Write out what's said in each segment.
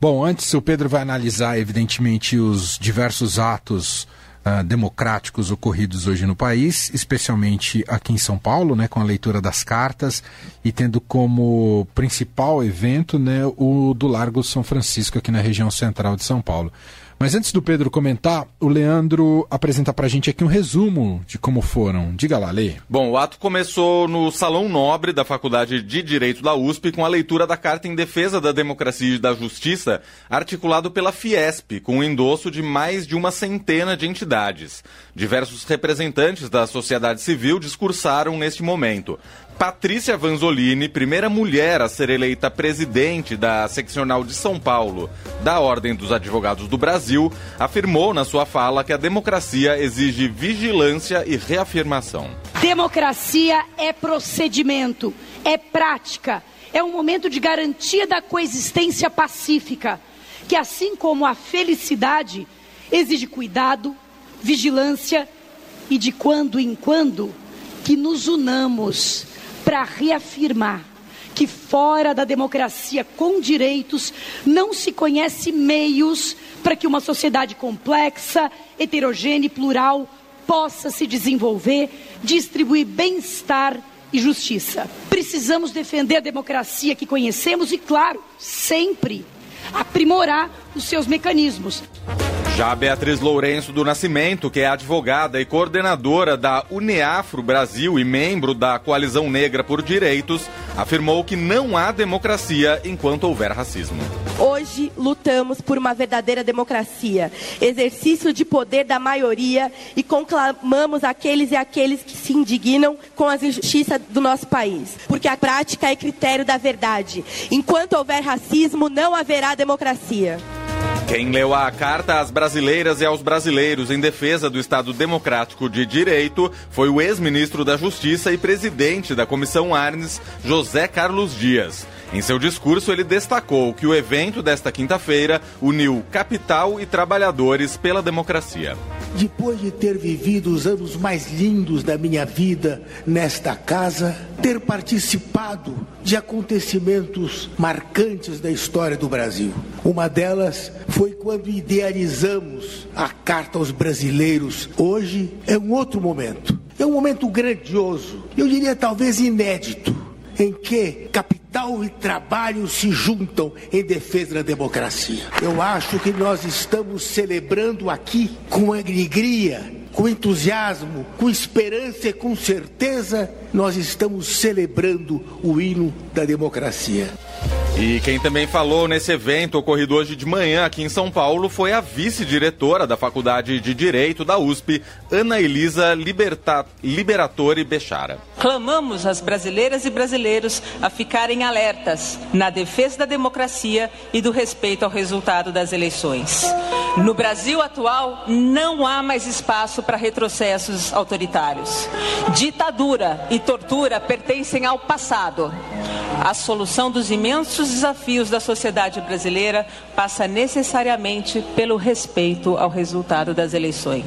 Bom, antes o Pedro vai analisar, evidentemente, os diversos atos uh, democráticos ocorridos hoje no país, especialmente aqui em São Paulo, né, com a leitura das cartas e tendo como principal evento né, o do Largo São Francisco, aqui na região central de São Paulo. Mas antes do Pedro comentar, o Leandro apresenta para a gente aqui um resumo de como foram. Diga lá, Lê. Bom, o ato começou no Salão Nobre da Faculdade de Direito da USP com a leitura da Carta em Defesa da Democracia e da Justiça, articulado pela Fiesp, com o endosso de mais de uma centena de entidades. Diversos representantes da sociedade civil discursaram neste momento. Patrícia Vanzolini, primeira mulher a ser eleita presidente da seccional de São Paulo da Ordem dos Advogados do Brasil, afirmou na sua fala que a democracia exige vigilância e reafirmação. Democracia é procedimento, é prática, é um momento de garantia da coexistência pacífica, que assim como a felicidade exige cuidado, vigilância e de quando em quando que nos unamos para reafirmar que fora da democracia com direitos não se conhece meios para que uma sociedade complexa, heterogênea e plural possa se desenvolver, distribuir bem-estar e justiça. Precisamos defender a democracia que conhecemos e, claro, sempre aprimorar os seus mecanismos. Já Beatriz Lourenço do Nascimento, que é advogada e coordenadora da Uneafro Brasil e membro da Coalizão Negra por Direitos, afirmou que não há democracia enquanto houver racismo. Hoje lutamos por uma verdadeira democracia, exercício de poder da maioria e conclamamos aqueles e aqueles que se indignam com as injustiças do nosso país, porque a prática é critério da verdade. Enquanto houver racismo, não haverá democracia. Quem leu a carta às brasileiras e aos brasileiros em defesa do Estado Democrático de Direito foi o ex-ministro da Justiça e presidente da Comissão Arnes, José Carlos Dias. Em seu discurso, ele destacou que o evento desta quinta-feira uniu capital e trabalhadores pela democracia. Depois de ter vivido os anos mais lindos da minha vida nesta casa, ter participado de acontecimentos marcantes da história do Brasil. Uma delas foi quando idealizamos a Carta aos Brasileiros. Hoje é um outro momento. É um momento grandioso, eu diria talvez inédito em que capital e trabalho se juntam em defesa da democracia. Eu acho que nós estamos celebrando aqui com alegria, com entusiasmo, com esperança e com certeza, nós estamos celebrando o hino da democracia. E quem também falou nesse evento ocorrido hoje de manhã aqui em São Paulo foi a vice-diretora da Faculdade de Direito da USP, Ana Elisa Liberta... Liberatori Bechara. Clamamos às brasileiras e brasileiros a ficarem alertas na defesa da democracia e do respeito ao resultado das eleições. No Brasil atual, não há mais espaço para retrocessos autoritários. Ditadura e tortura pertencem ao passado. A solução dos imensos desafios da sociedade brasileira passa necessariamente pelo respeito ao resultado das eleições.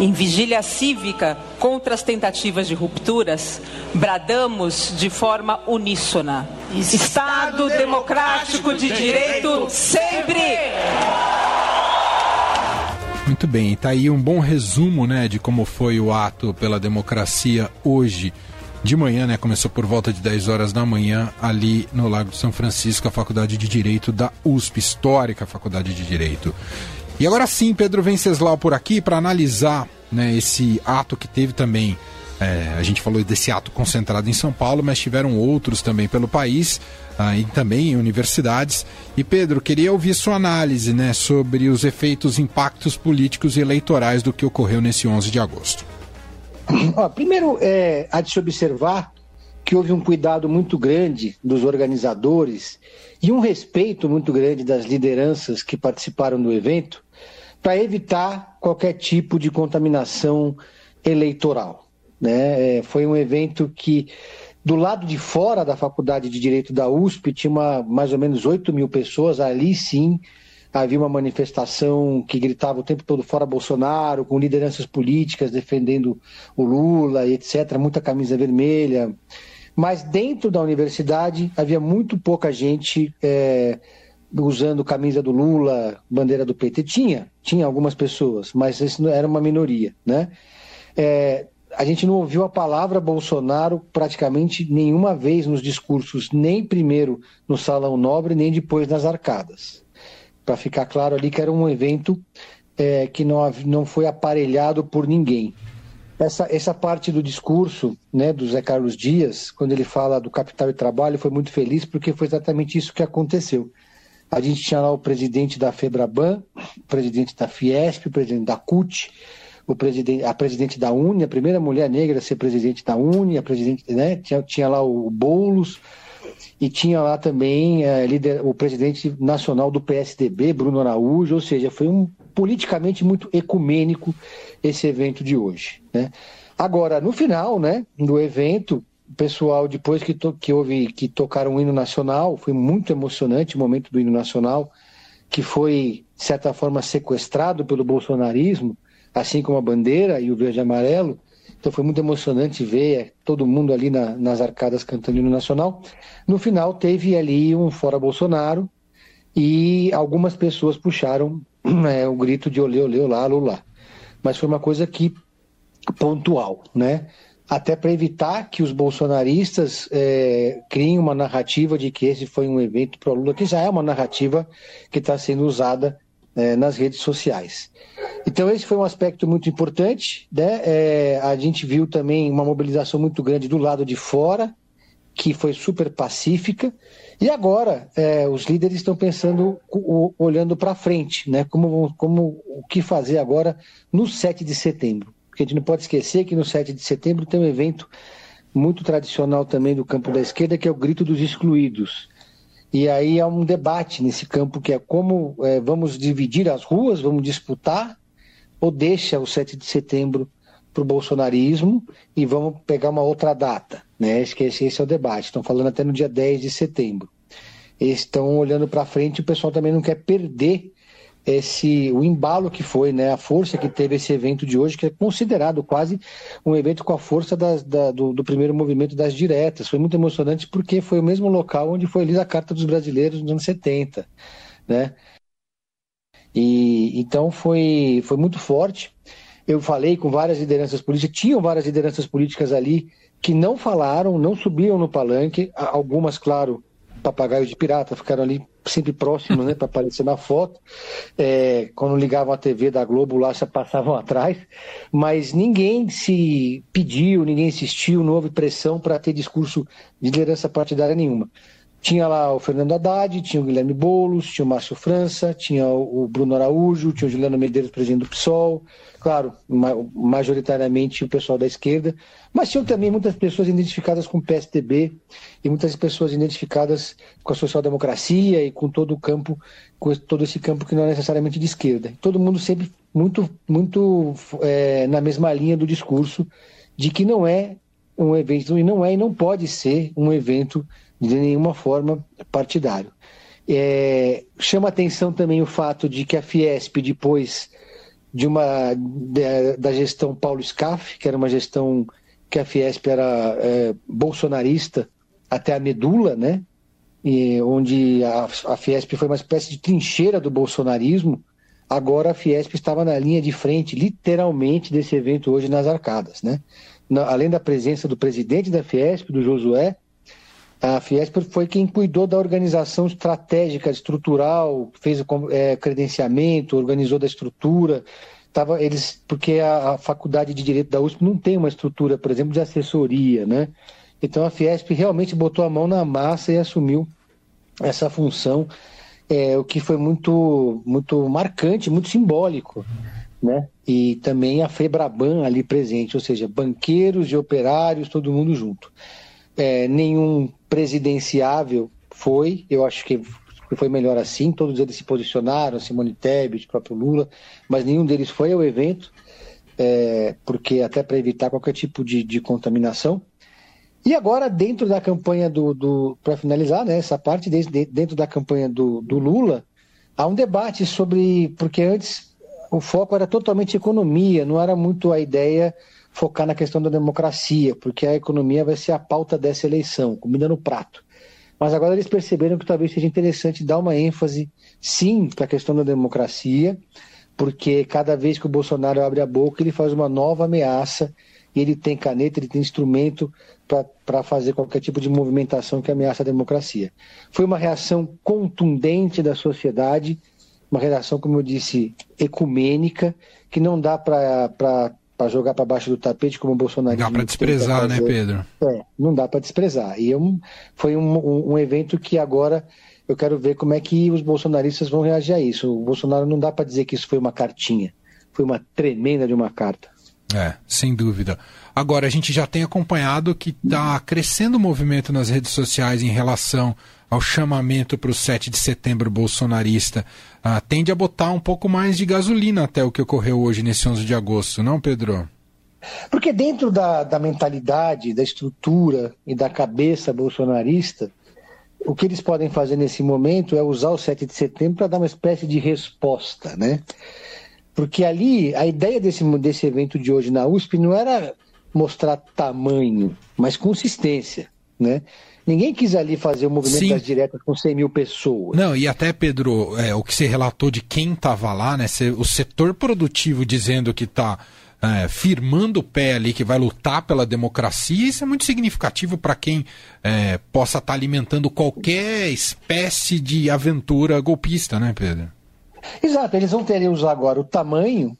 Em vigília cívica contra as tentativas de rupturas, bradamos de forma uníssona: Estado democrático de direito sempre! Muito bem, está aí um bom resumo né, de como foi o ato pela democracia hoje de manhã, né? Começou por volta de 10 horas da manhã, ali no Lago de São Francisco, a Faculdade de Direito da USP, histórica Faculdade de Direito. E agora sim, Pedro Venceslau por aqui para analisar né, esse ato que teve também. É, a gente falou desse ato concentrado em São Paulo, mas tiveram outros também pelo país ah, e também em universidades. E Pedro, queria ouvir sua análise né, sobre os efeitos, impactos políticos e eleitorais do que ocorreu nesse 11 de agosto. Ó, primeiro, é, há de se observar que houve um cuidado muito grande dos organizadores e um respeito muito grande das lideranças que participaram do evento para evitar qualquer tipo de contaminação eleitoral. Né? É, foi um evento que, do lado de fora da Faculdade de Direito da USP, tinha uma, mais ou menos 8 mil pessoas, ali sim havia uma manifestação que gritava o tempo todo fora Bolsonaro, com lideranças políticas defendendo o Lula etc., muita camisa vermelha. Mas dentro da universidade havia muito pouca gente é, usando camisa do Lula, bandeira do PT. Tinha, tinha algumas pessoas, mas isso era uma minoria, né? É, a gente não ouviu a palavra Bolsonaro praticamente nenhuma vez nos discursos, nem primeiro no Salão Nobre, nem depois nas arcadas. Para ficar claro ali que era um evento é, que não, não foi aparelhado por ninguém. Essa, essa parte do discurso né, do Zé Carlos Dias, quando ele fala do capital e trabalho, foi muito feliz porque foi exatamente isso que aconteceu. A gente tinha lá o presidente da FEBRABAN, o presidente da Fiesp, o presidente da CUT, o presidente, a presidente da Uni, a primeira mulher negra a ser presidente da Uni, a presidente, né, tinha, tinha lá o Boulos, e tinha lá também é, o presidente nacional do PSDB, Bruno Araújo, ou seja, foi um politicamente muito ecumênico esse evento de hoje. Né? Agora, no final né, do evento, o pessoal, depois que, to, que houve que tocaram o hino nacional, foi muito emocionante o momento do hino nacional, que foi, de certa forma, sequestrado pelo bolsonarismo, assim como a bandeira e o verde e amarelo. Então foi muito emocionante ver todo mundo ali na, nas arcadas cantando o nacional. No final teve ali um fora Bolsonaro e algumas pessoas puxaram é, o grito de olê, olê, olá, lula. Mas foi uma coisa que pontual, né? até para evitar que os bolsonaristas é, criem uma narrativa de que esse foi um evento para Lula, que já é uma narrativa que está sendo usada é, nas redes sociais. Então esse foi um aspecto muito importante. Né? É, a gente viu também uma mobilização muito grande do lado de fora, que foi super pacífica. E agora é, os líderes estão pensando, olhando para frente, né? como, como o que fazer agora no 7 de setembro porque a gente não pode esquecer que no 7 de setembro tem um evento muito tradicional também do campo da esquerda, que é o Grito dos Excluídos. E aí há um debate nesse campo que é como é, vamos dividir as ruas, vamos disputar, ou deixa o 7 de setembro para o bolsonarismo e vamos pegar uma outra data. Né? Esse, esse é o debate. Estão falando até no dia 10 de setembro. Estão olhando para frente e o pessoal também não quer perder esse o embalo que foi, né, a força que teve esse evento de hoje, que é considerado quase um evento com a força das, da, do, do, primeiro movimento das diretas. Foi muito emocionante porque foi o mesmo local onde foi lida a Carta dos Brasileiros nos anos 70, né? E então foi, foi muito forte. Eu falei com várias lideranças políticas, tinham várias lideranças políticas ali que não falaram, não subiam no palanque, algumas, claro, papagaio de pirata, ficaram ali sempre próximos, né, para aparecer na foto. É, quando ligavam a TV da Globo lá, já passavam atrás, mas ninguém se pediu, ninguém insistiu, não houve pressão para ter discurso de liderança partidária nenhuma. Tinha lá o Fernando Haddad, tinha o Guilherme Boulos, tinha o Márcio França, tinha o Bruno Araújo, tinha o Juliano Medeiros, presidente do PSOL, claro, majoritariamente o pessoal da esquerda, mas tinham também muitas pessoas identificadas com o PSDB e muitas pessoas identificadas com a social-democracia e com todo o campo, com todo esse campo que não é necessariamente de esquerda. Todo mundo sempre muito, muito é, na mesma linha do discurso de que não é um evento, e não é e não pode ser um evento de nenhuma forma partidário. É, chama atenção também o fato de que a Fiesp, depois de uma de, da gestão Paulo Scaff, que era uma gestão que a Fiesp era é, bolsonarista até a medula, né? E onde a, a Fiesp foi uma espécie de trincheira do bolsonarismo. Agora a Fiesp estava na linha de frente, literalmente, desse evento hoje nas arcadas, né? Na, além da presença do presidente da Fiesp, do Josué, a Fiesp foi quem cuidou da organização estratégica, estrutural, fez o é, credenciamento, organizou da estrutura. Tava, eles, porque a, a, faculdade de Direito da USP não tem uma estrutura, por exemplo, de assessoria, né? Então a Fiesp realmente botou a mão na massa e assumiu essa função, é, o que foi muito, muito marcante, muito simbólico, né? E também a Febraban ali presente, ou seja, banqueiros e operários, todo mundo junto é, nenhum presidenciável foi, eu acho que foi melhor assim, todos eles se posicionaram, Simone Tebet, próprio Lula, mas nenhum deles foi ao evento, é, porque até para evitar qualquer tipo de, de, contaminação. E agora, dentro da campanha do, do para finalizar né, essa parte, dentro da campanha do, do Lula, há um debate sobre, porque antes o foco era totalmente economia, não era muito a ideia focar na questão da democracia, porque a economia vai ser a pauta dessa eleição, comida no prato. mas agora eles perceberam que talvez seja interessante dar uma ênfase, sim, para a questão da democracia, porque cada vez que o Bolsonaro abre a boca, ele faz uma nova ameaça, e ele tem caneta, ele tem instrumento para fazer qualquer tipo de movimentação que ameaça a democracia. Foi uma reação contundente da sociedade, uma reação, como eu disse, ecumênica, que não dá para jogar para baixo do tapete como o Bolsonaro. Dá para desprezar, né, Pedro? É, não dá para desprezar. E é um, foi um, um, um, evento que agora eu quero ver como é que os bolsonaristas vão reagir a isso. O Bolsonaro não dá para dizer que isso foi uma cartinha, foi uma tremenda de uma carta. É, sem dúvida. Agora, a gente já tem acompanhado que está crescendo o movimento nas redes sociais em relação ao chamamento para o 7 de setembro bolsonarista, ah, tende a botar um pouco mais de gasolina até o que ocorreu hoje nesse 11 de agosto, não, Pedro? Porque dentro da, da mentalidade, da estrutura e da cabeça bolsonarista, o que eles podem fazer nesse momento é usar o 7 de setembro para dar uma espécie de resposta, né? Porque ali, a ideia desse, desse evento de hoje na USP não era mostrar tamanho, mas consistência, né? Ninguém quis ali fazer o movimento Sim. das diretas com 100 mil pessoas. Não, e até, Pedro, é, o que você relatou de quem estava lá, né? O setor produtivo dizendo que está é, firmando o pé ali, que vai lutar pela democracia, isso é muito significativo para quem é, possa estar tá alimentando qualquer espécie de aventura golpista, né, Pedro? Exato, eles vão ter que usar agora o tamanho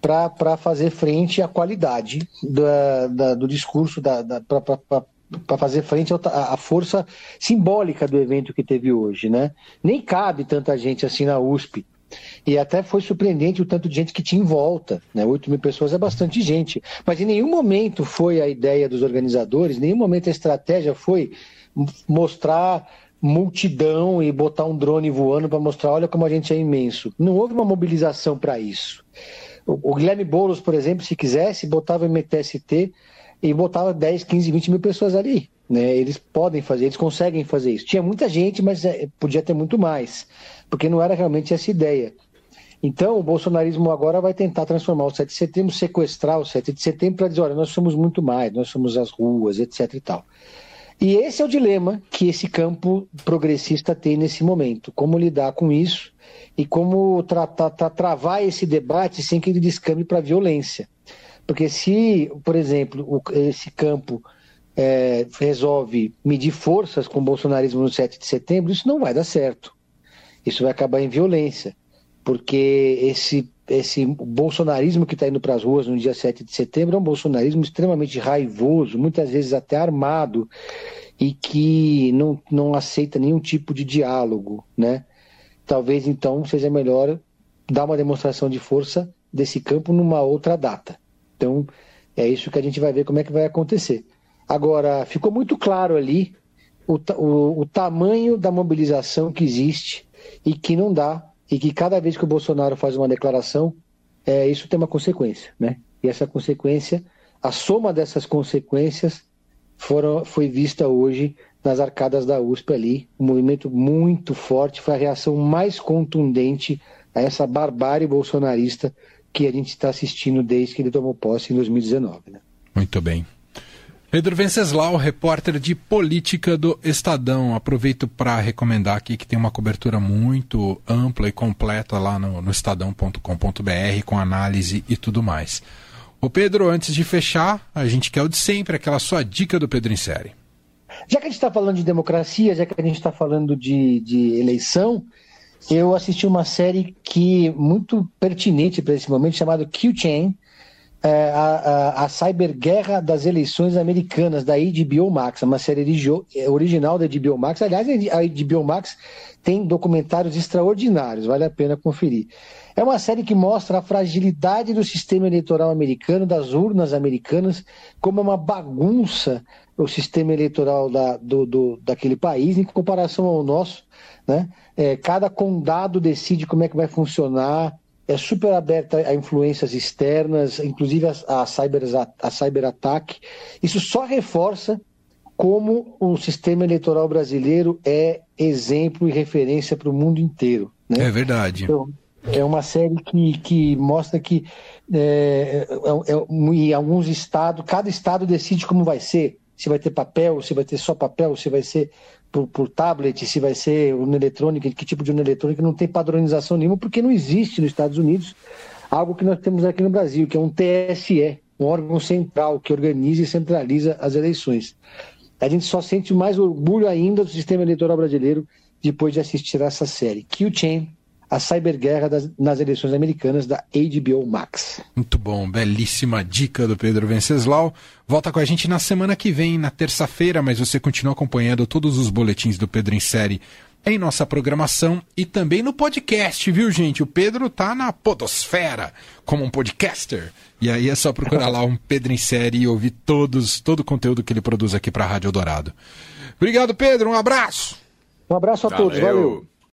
para fazer frente à qualidade da, da, do discurso, da, da para fazer frente à força simbólica do evento que teve hoje, né? Nem cabe tanta gente assim na USP. E até foi surpreendente o tanto de gente que tinha em volta, né? 8 mil pessoas é bastante gente. Mas em nenhum momento foi a ideia dos organizadores, em nenhum momento a estratégia foi mostrar multidão e botar um drone voando para mostrar, olha como a gente é imenso. Não houve uma mobilização para isso. O, Guilherme Boulos, por exemplo, se quisesse, botava MTST e botava 10, 15, 20 mil pessoas ali. Né? Eles podem fazer, eles conseguem fazer isso. Tinha muita gente, mas é, podia ter muito mais, porque não era realmente essa ideia. Então, o bolsonarismo agora vai tentar transformar o 7 de setembro, sequestrar o 7 de setembro para dizer: olha, nós somos muito mais, nós somos as ruas, etc. e tal. E esse é o dilema que esse campo progressista tem nesse momento: como lidar com isso e como tratar, tra travar esse debate sem que ele descambe para violência. Porque se, por exemplo, o, esse campo é, resolve medir forças com o bolsonarismo no 7 de setembro, isso não vai dar certo. Isso vai acabar em violência. Porque esse, esse bolsonarismo que está indo para as ruas no dia 7 de setembro é um bolsonarismo extremamente raivoso, muitas vezes até armado, e que não, não aceita nenhum tipo de diálogo. Né? Talvez então seja melhor dar uma demonstração de força desse campo numa outra data. Então, é isso que a gente vai ver como é que vai acontecer. Agora, ficou muito claro ali o, o, o tamanho da mobilização que existe e que não dá, e que cada vez que o Bolsonaro faz uma declaração, é, isso tem uma consequência, né? E essa consequência, a soma dessas consequências foram, foi vista hoje nas arcadas da USP ali, um movimento muito forte, foi a reação mais contundente a essa barbárie bolsonarista que a gente está assistindo desde que ele tomou posse em 2019. Né? Muito bem. Pedro Venceslau, repórter de política do Estadão. Aproveito para recomendar aqui que tem uma cobertura muito ampla e completa lá no, no estadão.com.br, com análise e tudo mais. O Pedro, antes de fechar, a gente quer o de sempre, aquela sua dica do Pedro em série. Já que a gente está falando de democracia, já que a gente está falando de, de eleição, eu assisti uma série que muito pertinente para esse momento, chamada Q-Chain, é, a, a, a cyberguerra das eleições americanas, da HBO Max, uma série original da HBO Max. Aliás, a HBO Max tem documentários extraordinários, vale a pena conferir. É uma série que mostra a fragilidade do sistema eleitoral americano, das urnas americanas, como é uma bagunça o sistema eleitoral da, do, do, daquele país em comparação ao nosso. Né? É, cada condado decide como é que vai funcionar, é super aberta a influências externas, inclusive a, a, cyber, a cyberataque. Isso só reforça como o sistema eleitoral brasileiro é exemplo e referência para o mundo inteiro. Né? É verdade. Então, é uma série que, que mostra que é, é, é, em alguns estados, cada estado decide como vai ser. Se vai ter papel, se vai ter só papel, se vai ser por, por tablet, se vai ser urna eletrônica, que tipo de urna eletrônica, não tem padronização nenhuma, porque não existe nos Estados Unidos algo que nós temos aqui no Brasil, que é um TSE, um órgão central que organiza e centraliza as eleições. A gente só sente mais orgulho ainda do sistema eleitoral brasileiro depois de assistir a essa série. Q-Chain, a cyberguerra das, nas eleições americanas da HBO Max. Muito bom, belíssima dica do Pedro Venceslau. Volta com a gente na semana que vem, na terça-feira, mas você continua acompanhando todos os boletins do Pedro em série em nossa programação e também no podcast, viu, gente? O Pedro tá na podosfera como um podcaster. E aí é só procurar lá um Pedro em série e ouvir todos, todo o conteúdo que ele produz aqui para a Rádio Dourado. Obrigado, Pedro. Um abraço. Um abraço a valeu. todos. Valeu.